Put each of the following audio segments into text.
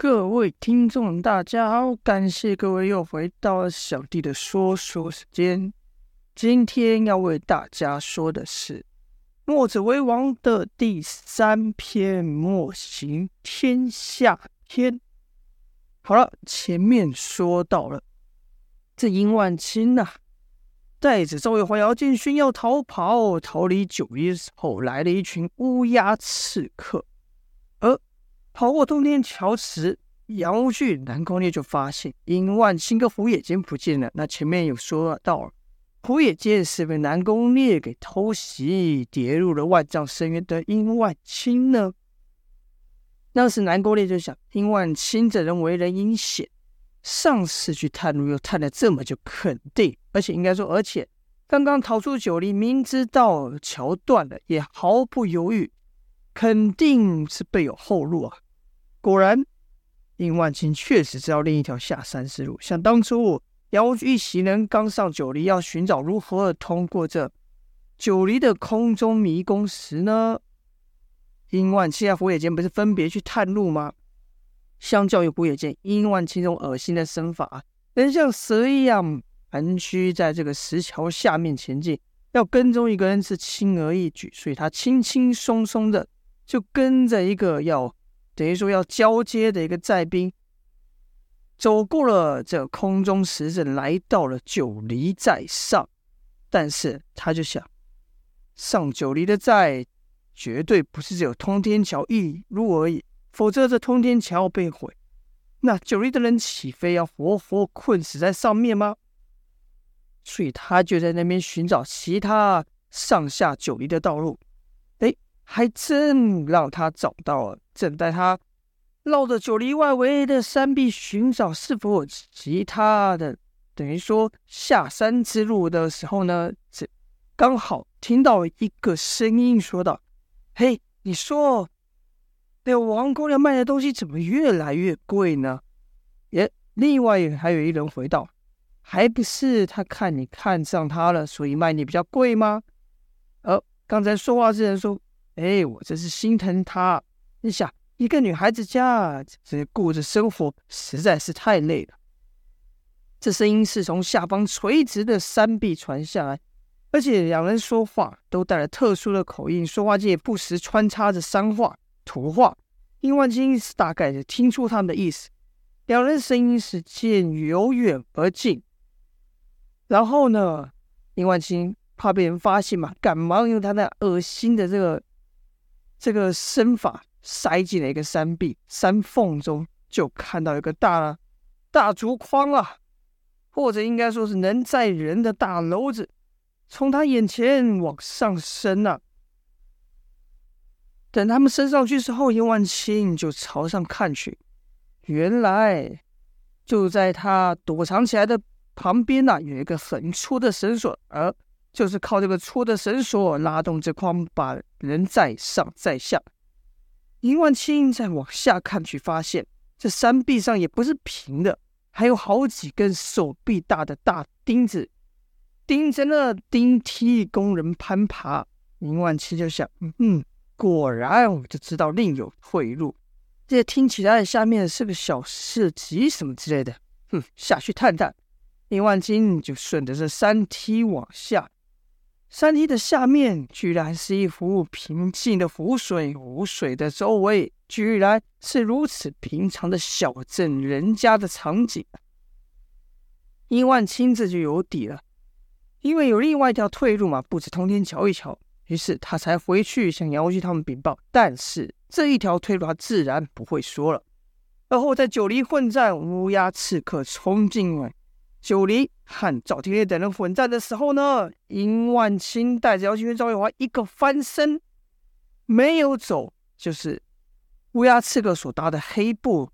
各位听众，大家好，感谢各位又回到了小弟的说书时间。今天要为大家说的是《墨者为王》的第三篇《墨行天下篇》。好了，前面说到了，这殷万清呐、带着赵月华、姚建勋要逃跑，逃离九黎的时候，来了一群乌鸦刺客，跑过通天桥时，杨无惧、南宫烈就发现殷万清跟胡野间不见了。那前面有说到，胡野间是被南宫烈给偷袭，跌入了万丈深渊的殷万清呢？当时南宫烈就想，殷万清这人为人阴险，上次去探路又探了这么久，肯定，而且应该说，而且刚刚逃出九黎，明知道桥断了，也毫不犹豫，肯定是备有后路啊。果然，殷万清确实知道另一条下山之路。像当初杨无惧一行人刚上九黎，要寻找如何通过这九黎的空中迷宫时呢，殷万清和胡野间不是分别去探路吗？相较于胡野间，殷万清这种恶心的身法，能像蛇一样盘曲在这个石桥下面前进，要跟踪一个人是轻而易举，所以他轻轻松松的就跟着一个要。等于说要交接的一个寨兵，走过了这空中石阵，来到了九黎寨上。但是他就想，上九黎的寨绝对不是只有通天桥一路而已，否则这通天桥被毁，那九黎的人岂非要活活困死在上面吗？所以他就在那边寻找其他上下九黎的道路。还真让他找到了。正在他绕着九黎外围的山壁寻找是否有其他的，等于说下山之路的时候呢，这刚好听到一个声音说道：“嘿，你说那个王姑娘卖的东西怎么越来越贵呢？”耶，另外还有一人回道：“还不是他看你看上他了，所以卖你比较贵吗？”而刚才说话之人说。哎，我真是心疼她。你想，一个女孩子家这顾着生活，实在是太累了。这声音是从下方垂直的山壁传下来，而且两人说话都带了特殊的口音，说话间也不时穿插着山话、土话。殷万清大概就听出他们的意思。两人声音是渐由远而近，然后呢，殷万清怕被人发现嘛，赶忙用他那恶心的这个。这个身法塞进了一个山壁山缝中，就看到一个大大竹筐啊，或者应该说是能载人的大篓子，从他眼前往上升啊。等他们升上去之后，叶万青就朝上看去，原来就在他躲藏起来的旁边呐、有一个很粗的绳索，而。就是靠这个粗的绳索拉动这筐，把人载上载下。林万清再往下看去，发现这山壁上也不是平的，还有好几根手臂大的大钉子钉着那钉梯，供人攀爬。林万清就想：嗯，果然我就知道另有退路。这听起来下面是个小市集什么之类的，哼，下去探探。林万清就顺着这山梯往下。山梯的下面居然是一幅平静的湖水，湖水的周围居然是如此平常的小镇人家的场景。殷万清这就有底了，因为有另外一条退路嘛，不止通天桥一条，于是他才回去向杨无惧他们禀报。但是这一条退路他自然不会说了。而后在九黎混战，乌鸦刺客冲进来。九黎和赵廷烈等人混战的时候呢，殷万清带着姚建勋、赵月华一个翻身，没有走，就是乌鸦刺客所搭的黑布，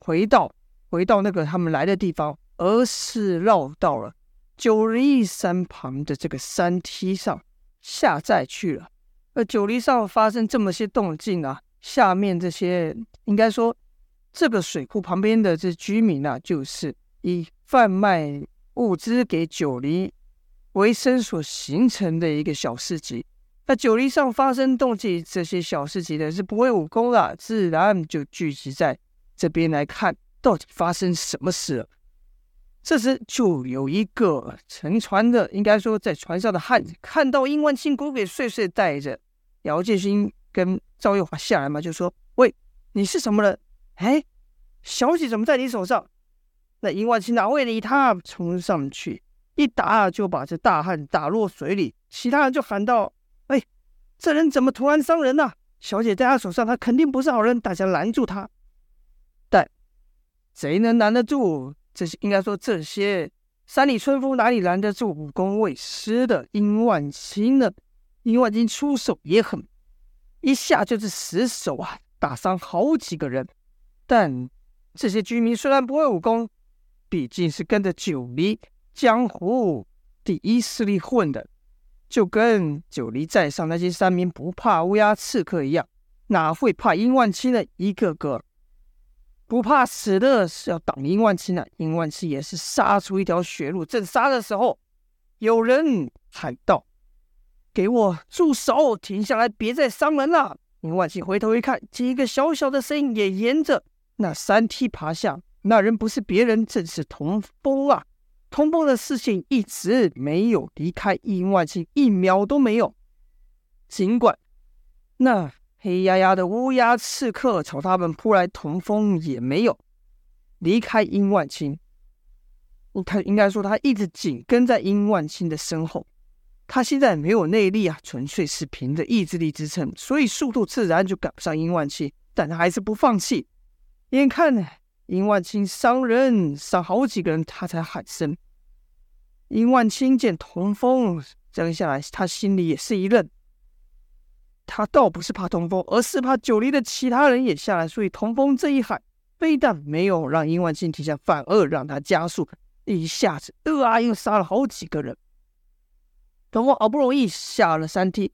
回到回到那个他们来的地方，而是绕到了九黎山旁的这个山梯上下寨去了。而九黎上发生这么些动静啊，下面这些应该说这个水库旁边的这居民啊，就是以。贩卖物资给九黎为生所形成的一个小市集。那九黎上发生动静，这些小市集的是不会武功的，自然就聚集在这边来看到底发生什么事了。这时，就有一个乘船的，应该说在船上的汉子，看到殷万青鬼鬼祟祟带着姚建勋跟赵月华下来嘛，就说：“喂，你是什么人？哎，小姐怎么在你手上？”那殷万青哪会理他，冲上去一打，就把这大汉打落水里。其他人就喊道：“哎，这人怎么突然伤人呢、小姐在他手上，他肯定不是好人，大家拦住他。”但谁能拦得住？这些应该说，这些山里春风哪里拦得住武功未失的殷万青呢？殷万青出手也狠，一下就是十手啊，打伤好几个人。但这些居民虽然不会武功，毕竟是跟着九黎江湖第一势力混的，就跟九黎寨上那些山民不怕乌鸦刺客一样，哪会怕殷万青呢一个个？不怕死的是要挡殷万青的，殷万青也是杀出一条血路。正杀的时候，有人喊道：“给我住手！停下来，别再伤人了。”殷万青回头一看，几个小小的身影也沿着那山梯爬下。那人不是别人，正是童风啊！童风的视线一直没有离开殷万青，一秒都没有。尽管那……黑压压的乌鸦刺客朝他们扑来，童风也没有离开殷万青。他应该说，他一直紧跟在殷万青的身后。他现在没有内力啊，纯粹是凭着意志力支撑，所以速度自然就赶不上殷万青。但他还是不放弃。眼看呢，殷万青伤人，伤好几个人，他才喊声。殷万青见童风扔下来，他心里也是一愣。他倒不是怕童风，而是怕九黎的其他人也下来。所以童风这一喊，非但没有让殷万青停下，反而让他加速，一下子，呃啊，又杀了好几个人。童风好不容易下了山梯，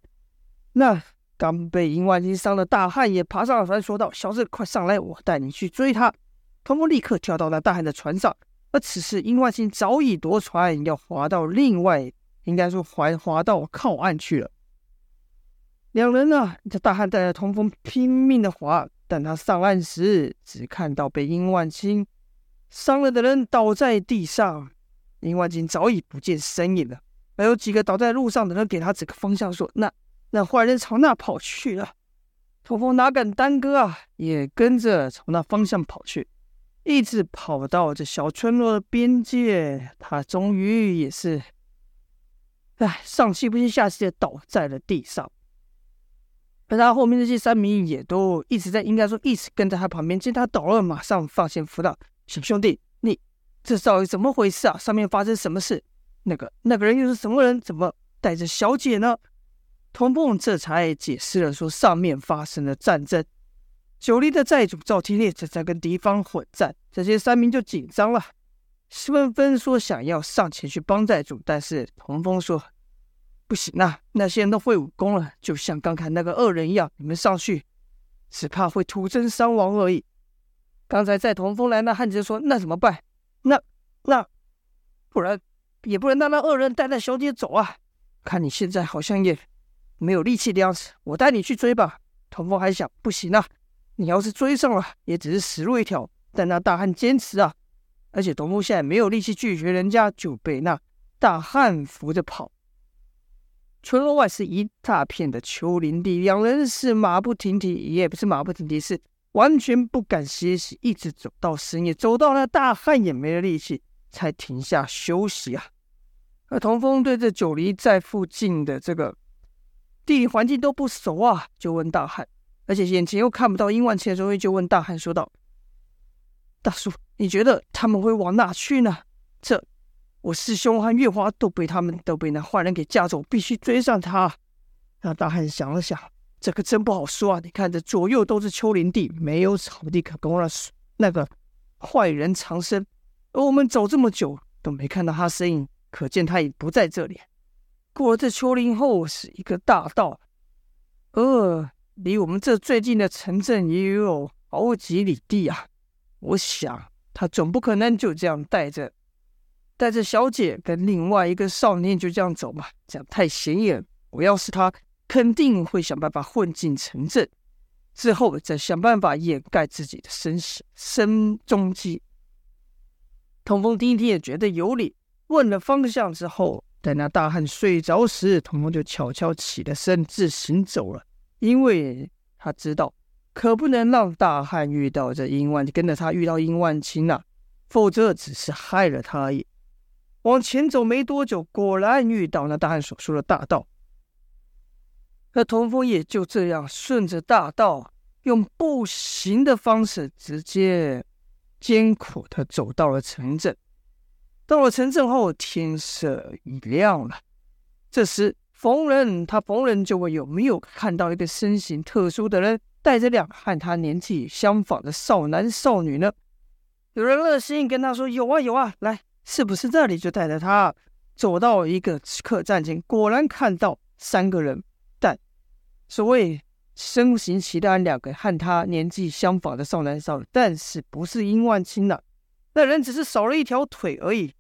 那刚被殷万清伤的大汉也爬上了山，说道：“小子，快上来，我带你去追他。”通风立刻跳到那大汉的船上，而此时殷万青早已夺船，要划到另外，应该说划划到靠岸去了。两人啊，这大汉带着通风拼命的划，但他上岸时只看到被殷万青伤了的人倒在地上，殷万青早已不见身影了。还有几个倒在路上的人给他指个方向，说：“那那坏人朝那跑去了。”通风哪敢耽搁啊，也跟着朝那方向跑去，一直跑到这小村落的边界，他终于也是，哎，上气不接下气的倒在了地上。而他后面那些山民也都一直在，应该说一直跟在他旁边。见他倒了，马上放线扶道：“小兄弟，你这到底怎么回事啊？上面发生什么事？那个那个人又是什么人？怎么带着小姐呢？”童梦这才解释了，说上面发生了战争，九黎的寨主赵天烈正在跟敌方混战，这些山民就紧张了，纷纷说想要上前去帮寨主，但是童风说。不行啊！那些人都会武功了，就像刚才那个恶人一样，你们上去只怕会徒增伤亡而已。刚才在童风来，那汉子说：“那怎么办？那那不然也不能让那恶人带着小姐走啊！看你现在好像也没有力气的样子，我带你去追吧。”童风还想：“不行啊！你要是追上了，也只是死路一条。”但那大汉坚持啊，而且童风现在没有力气拒绝人家，就被那大汉扶着跑。村落外是一大片的丘陵地，两人是马不停蹄，也不是马不停蹄，是完全不敢歇息，一直走到深夜，走到那大汉也没了力气，才停下休息啊。而童风对这九黎寨附近的这个地理环境都不熟啊，就问大汉，而且眼前又看不到殷万青，所以就问大汉说道：“大叔，你觉得他们会往哪去呢？”这。我师兄和月华都被他们都被那坏人给架走，必须追上他。那大汉想了想，这可真不好说啊！你看，这左右都是丘陵地，没有草地可供那那个坏人藏身。而我们走这么久都没看到他身影，可见他已不在这里。过了这丘陵后是一个大道，呃，离我们这最近的城镇也有好几里地啊。我想他总不可能就这样带着。带着小姐跟另外一个少年就这样走嘛，这样太显眼。我要是他，肯定会想办法混进城镇。之后再想办法掩盖自己的身、身踪迹。童风听一听也觉得有理，问了方向之后，等那大汉睡着时，童风就悄悄起了身，自行走了，因为他知道。可不能让大汉遇到这殷万，跟着他遇到殷万青啊，否则只是害了他而已。往前走没多久，果然遇到那大汉所说的大道。那童风也就这样顺着大道，用步行的方式，直接艰苦的走到了城镇。到了城镇后，天色已亮了。这时，逢人他逢人就问有没有看到一个身形特殊的人。带着两和他年纪相仿的少男少女呢？有人热心跟他说：“有啊，有啊，来，是不是这里？”就带着他走到一个客栈前，果然看到三个人，但所谓身形奇特，两个和他年纪相仿的少男少女，但是不是殷万青呐？那人只是少了一条腿而已。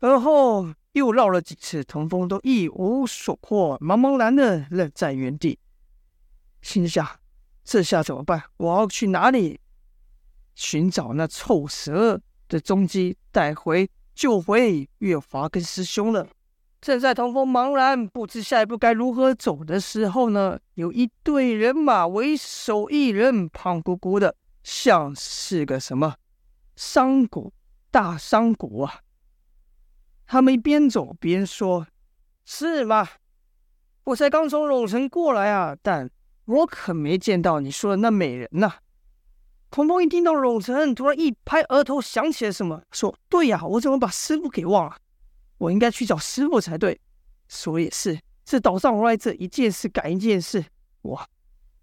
而后又绕了几次，童风都一无所获，茫茫然的愣在原地，心想。这下怎么办？我要去哪里寻找那臭蛇的踪迹，带回救回月华跟师兄了。正在童风茫然不知下一步该如何走的时候呢，有一队人马为首一人，胖乎乎的，像是个什么商贾大商贾啊。他们一边走边说：“是吗？我才刚从陇城过来啊，但……”我可没见到你说的那美人呐！鹏鹏一听到陇城，突然一拍额头，想起了什么，说：“对呀，我怎么把师傅给忘了？我应该去找师傅才对。”说也是，这岛上来这一件事赶一件事，我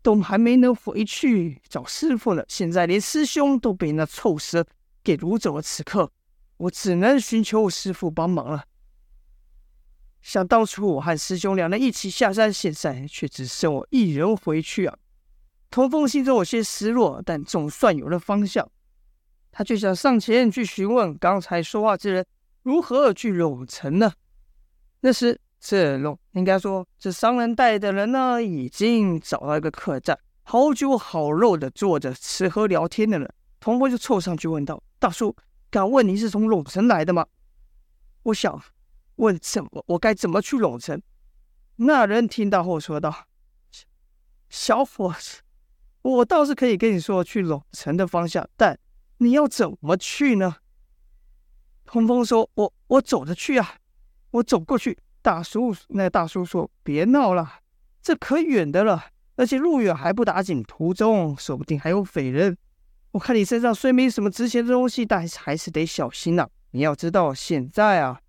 都还没能回去找师傅呢。现在连师兄都被那臭蛇给掳走了，此刻我只能寻求师傅帮忙了。想当初我和师兄两人一起下山，现在却只剩我一人回去啊！童风心中有些失落，但总算有了方向。他就想上前去询问刚才说话之人如何去陇城呢？那时，这陇应该说这商人带的人呢，已经找到一个客栈，好酒好肉的坐着吃喝聊天的人。童风就凑上去问道：“大叔，敢问你是从陇城来的吗？”我想。问怎么？我该怎么去陇城？那人听到后说道：“小伙子，我倒是可以跟你说去陇城的方向，但你要怎么去呢？”通风说：“我我走着去啊，我走过去。”大叔，那大叔说：“别闹了，这可远的了，而且路远还不打紧，途中说不定还有匪人。我看你身上虽没什么值钱的东西，但是还是得小心呐。你要知道，现在啊。”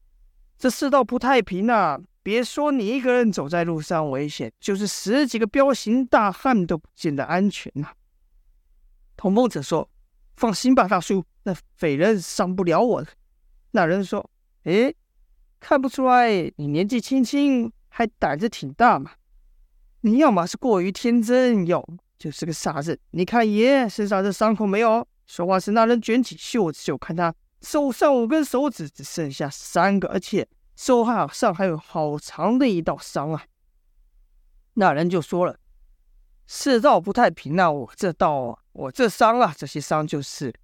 这世道不太平啊！别说你一个人走在路上危险，就是十几个彪形大汉都不见得安全呐、啊。童风则说：“放心吧，大叔，那匪人伤不了我。”那人说：“哎，看不出来你年纪轻轻还胆子挺大嘛？你要么是过于天真，要就是个傻子。你看爷身上这伤口没有？”说话时，那人卷起袖子，就看他。手上五根手指只剩下三个，而且手上还有好长的一道伤啊！那人就说了：“世道不太平啊，我这道，我这伤啊，这些伤就是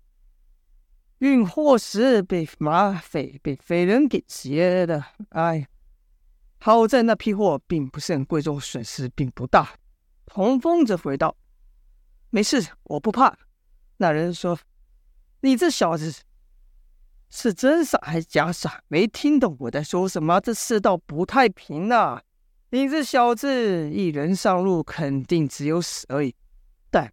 运货时被马匪被匪人给劫的。哎，好在那批货并不是很贵重，损失并不大。”童风则回道：“没事，我不怕。”那人说：“你这小子。”是真傻还是假傻？没听懂我在说什么？这世道不太平啊！你这小子一人上路，肯定只有死而已。但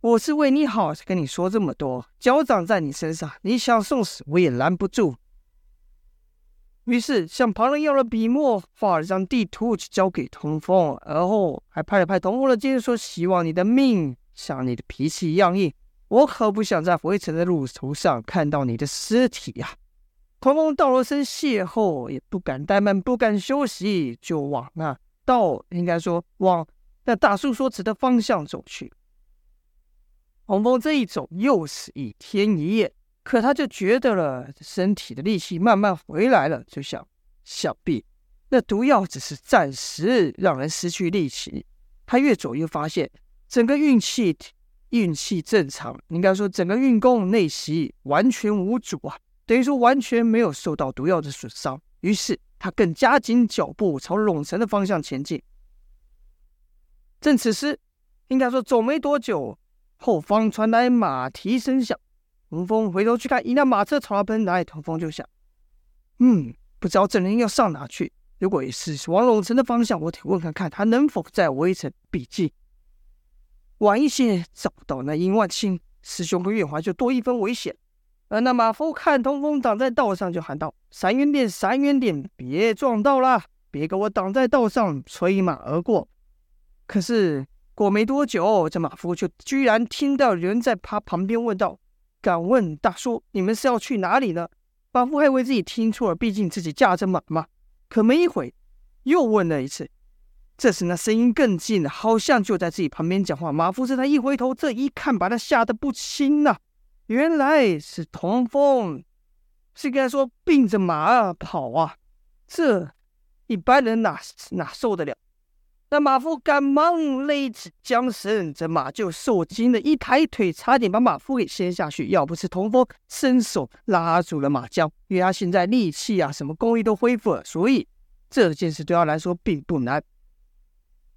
我是为你好，才跟你说这么多。脚长在你身上，你想送死，我也拦不住。于是向旁人要了笔墨，画了张地图，去交给童风，而后还拍了拍童风的肩，说：“希望你的命像你的脾气一样硬。”我可不想在回程的路途上看到你的尸体呀！童风道了声谢后，也不敢怠慢，不敢休息，就往那道，应该说往那大叔所指的方向走去。童风这一走又是一天一夜，可他就觉得了身体的力气慢慢回来了，就想想必那毒药只是暂时让人失去力气。他越走越发现。整个运气运气正常，应该说整个运功内息完全无阻啊，等于说完全没有受到毒药的损伤。于是他更加紧脚步朝陇城的方向前进。正此时，应该说走没多久，后方传来马蹄声响。童风回头去看，一辆马车朝他奔来。童风就想：嗯，不知道这人要上哪去。如果也是往陇城的方向，我得问看看他能否在围城。毕竟晚一些找不到那殷万清师兄和月华，就多一分危险。而那马夫看童风挡在道上，就喊道：“闪远点，闪远点，别撞到了，别给我挡在道上，催马而过。”可是过没多久，这马夫就居然听到有人在他旁边问道。敢问大叔，你们是要去哪里呢？马夫还以为自己听错了，毕竟自己驾着马嘛。可没一会，又问了一次。这时那声音更近了，好像就在自己旁边讲话。马夫这他一回头，这一看，把他吓得不轻呐、原来是童风，是跟他说并着马跑啊，这一般人哪哪受得了？那马夫赶忙勒紧缰绳，这马就受惊了，一抬腿，差点把马夫给掀下去。要不是童风伸手拉住了马缰，因为他现在力气啊，什么功力都恢复了，所以这件事对他来说并不难。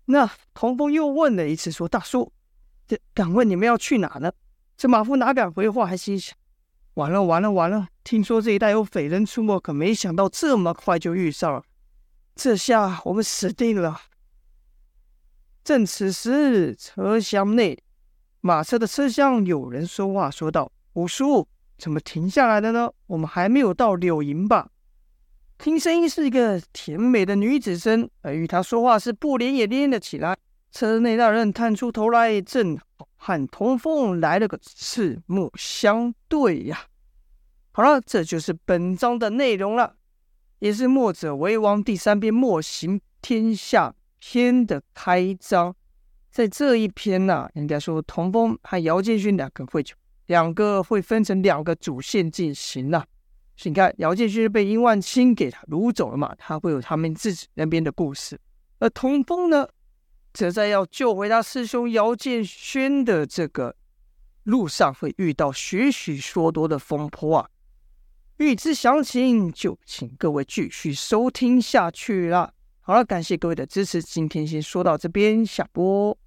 那童风又问了一次，说：“大叔，这敢问你们要去哪呢？”这马夫哪敢回话，还心想：“完了，完了，完了！听说这一带有匪人出没，可没想到这么快就遇上了，这下我们死定了。”正此时，车厢内，马车的车厢有人说话，说道：“五叔，怎么停下来了呢？我们还没有到柳营吧？”听声音是一个甜美的女子声，而与她说话时，布帘也连了起来。车内那人探出头来，正好和童风来了个四目相对呀。好了，这就是本章的内容了，也是墨者为王第三篇墨行天下篇的开章，在这一篇呢、啊，应该说童风和姚建勋两个会就两个会分成两个主线进行了。所以你看，姚建勋被殷万青给他掳走了嘛，他会有他们自己那边的故事。而童风呢，则在要救回他师兄姚建勋的这个路上，会遇到许许多多的风波啊。欲知详情，就请各位继续收听下去了。好了，感谢各位的支持，今天先说到这边，下播。